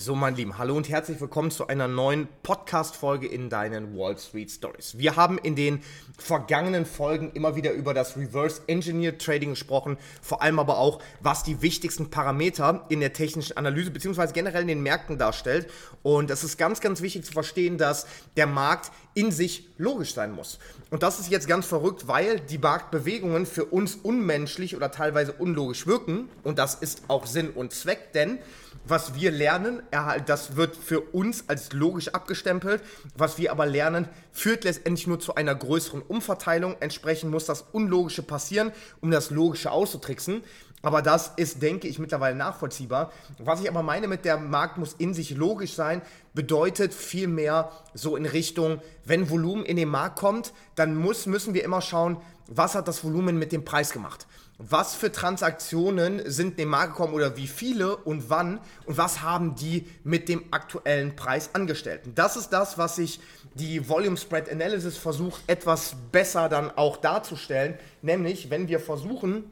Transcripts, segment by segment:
So, mein Lieben, hallo und herzlich willkommen zu einer neuen Podcast-Folge in deinen Wall Street Stories. Wir haben in den vergangenen Folgen immer wieder über das Reverse Engineer Trading gesprochen, vor allem aber auch, was die wichtigsten Parameter in der technischen Analyse bzw. generell in den Märkten darstellt. Und es ist ganz, ganz wichtig zu verstehen, dass der Markt in sich logisch sein muss. Und das ist jetzt ganz verrückt, weil die Marktbewegungen für uns unmenschlich oder teilweise unlogisch wirken. Und das ist auch Sinn und Zweck, denn was wir lernen, das wird für uns als logisch abgestempelt. Was wir aber lernen, führt letztendlich nur zu einer größeren Umverteilung. Entsprechend muss das Unlogische passieren, um das Logische auszutricksen. Aber das ist, denke ich, mittlerweile nachvollziehbar. Was ich aber meine mit der Markt muss in sich logisch sein, bedeutet vielmehr so in Richtung, wenn Volumen in den Markt kommt, dann muss, müssen wir immer schauen, was hat das Volumen mit dem Preis gemacht was für Transaktionen sind in den Markt gekommen oder wie viele und wann und was haben die mit dem aktuellen Preis angestellt. Und das ist das, was ich die Volume Spread Analysis versucht etwas besser dann auch darzustellen, nämlich wenn wir versuchen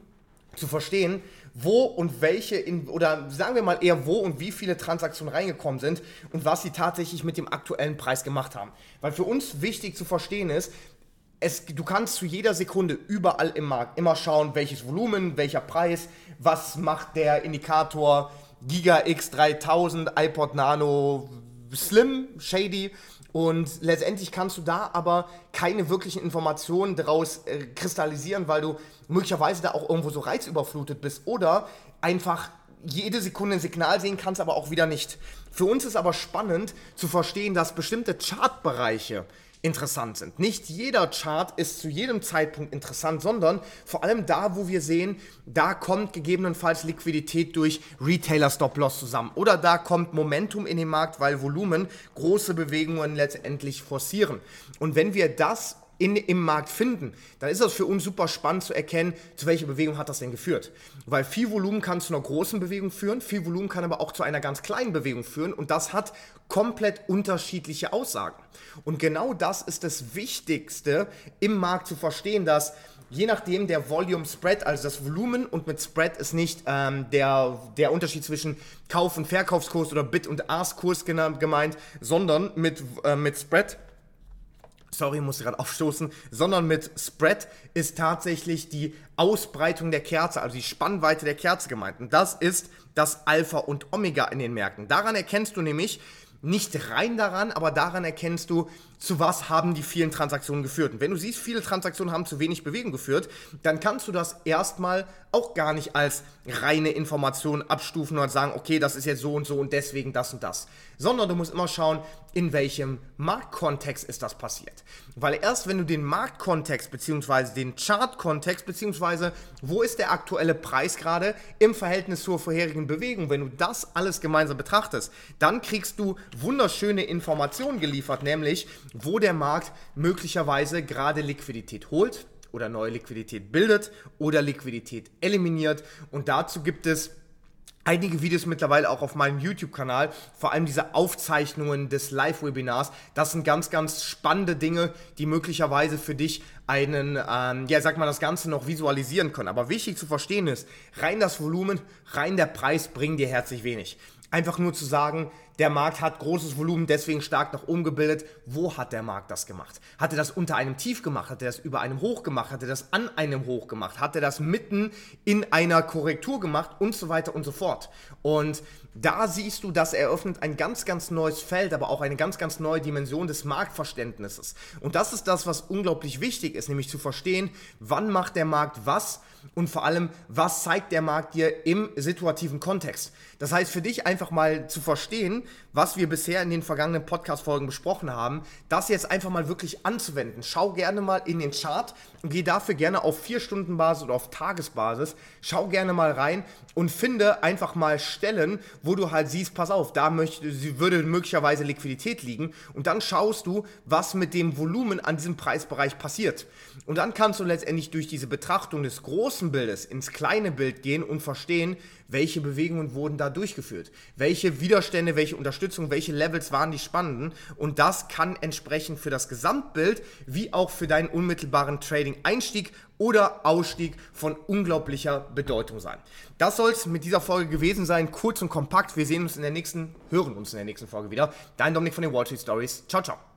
zu verstehen, wo und welche in, oder sagen wir mal eher wo und wie viele Transaktionen reingekommen sind und was sie tatsächlich mit dem aktuellen Preis gemacht haben. Weil für uns wichtig zu verstehen ist, es, du kannst zu jeder Sekunde überall im Markt immer schauen, welches Volumen, welcher Preis, was macht der Indikator Giga X3000, iPod Nano, Slim, Shady. Und letztendlich kannst du da aber keine wirklichen Informationen daraus äh, kristallisieren, weil du möglicherweise da auch irgendwo so reizüberflutet bist oder einfach jede Sekunde ein Signal sehen kannst, aber auch wieder nicht. Für uns ist aber spannend zu verstehen, dass bestimmte Chartbereiche interessant sind. Nicht jeder Chart ist zu jedem Zeitpunkt interessant, sondern vor allem da, wo wir sehen, da kommt gegebenenfalls Liquidität durch Retailer Stop-Loss zusammen oder da kommt Momentum in den Markt, weil Volumen große Bewegungen letztendlich forcieren. Und wenn wir das in, im Markt finden, dann ist das für uns super spannend zu erkennen, zu welcher Bewegung hat das denn geführt. Weil viel Volumen kann zu einer großen Bewegung führen, viel Volumen kann aber auch zu einer ganz kleinen Bewegung führen und das hat komplett unterschiedliche Aussagen. Und genau das ist das Wichtigste im Markt zu verstehen, dass je nachdem der Volume Spread, also das Volumen und mit Spread ist nicht ähm, der, der Unterschied zwischen Kauf- und Verkaufskurs oder Bid- und Ask-Kurs gemeint, sondern mit, äh, mit Spread sorry, muss gerade aufstoßen, sondern mit Spread ist tatsächlich die Ausbreitung der Kerze, also die Spannweite der Kerze gemeint. Und das ist das Alpha und Omega in den Märkten. Daran erkennst du nämlich, nicht rein daran, aber daran erkennst du, zu was haben die vielen Transaktionen geführt. Und wenn du siehst, viele Transaktionen haben zu wenig Bewegung geführt, dann kannst du das erstmal auch gar nicht als reine Information abstufen und sagen, okay, das ist jetzt so und so und deswegen das und das. Sondern du musst immer schauen, in welchem Marktkontext ist das passiert. Weil erst wenn du den Marktkontext bzw. den Chartkontext bzw. wo ist der aktuelle Preis gerade im Verhältnis zur vorherigen Bewegung, wenn du das alles gemeinsam betrachtest, dann kriegst du wunderschöne Informationen geliefert, nämlich wo der Markt möglicherweise gerade Liquidität holt oder neue Liquidität bildet oder Liquidität eliminiert. Und dazu gibt es einige Videos mittlerweile auch auf meinem YouTube-Kanal, vor allem diese Aufzeichnungen des Live-Webinars. Das sind ganz, ganz spannende Dinge, die möglicherweise für dich einen, ähm, ja, sag mal, das Ganze noch visualisieren können. Aber wichtig zu verstehen ist, rein das Volumen, rein der Preis bringen dir herzlich wenig. Einfach nur zu sagen, der Markt hat großes Volumen, deswegen stark nach oben gebildet. Wo hat der Markt das gemacht? Hat er das unter einem Tief gemacht? Hat er das über einem Hoch gemacht? Hat er das an einem Hoch gemacht? Hat er das mitten in einer Korrektur gemacht? Und so weiter und so fort. Und da siehst du, das eröffnet ein ganz, ganz neues Feld, aber auch eine ganz, ganz neue Dimension des Marktverständnisses. Und das ist das, was unglaublich wichtig ist, nämlich zu verstehen, wann macht der Markt was und vor allem, was zeigt der Markt dir im situativen Kontext. Das heißt, für dich einfach mal zu verstehen, was wir bisher in den vergangenen Podcast-Folgen besprochen haben, das jetzt einfach mal wirklich anzuwenden. Schau gerne mal in den Chart und geh dafür gerne auf 4-Stunden-Basis oder auf Tagesbasis. Schau gerne mal rein und finde einfach mal Stellen, wo du halt siehst, pass auf, da möchte, würde möglicherweise Liquidität liegen und dann schaust du, was mit dem Volumen an diesem Preisbereich passiert. Und dann kannst du letztendlich durch diese Betrachtung des großen Bildes ins kleine Bild gehen und verstehen, welche Bewegungen wurden da durchgeführt, welche Widerstände, welche Unterstützung, welche Levels waren die spannenden und das kann entsprechend für das Gesamtbild wie auch für deinen unmittelbaren Trading-Einstieg oder Ausstieg von unglaublicher Bedeutung sein. Das soll es mit dieser Folge gewesen sein, kurz und kompakt. Wir sehen uns in der nächsten, hören uns in der nächsten Folge wieder. Dein Dominik von den Wall Street Stories. Ciao, ciao.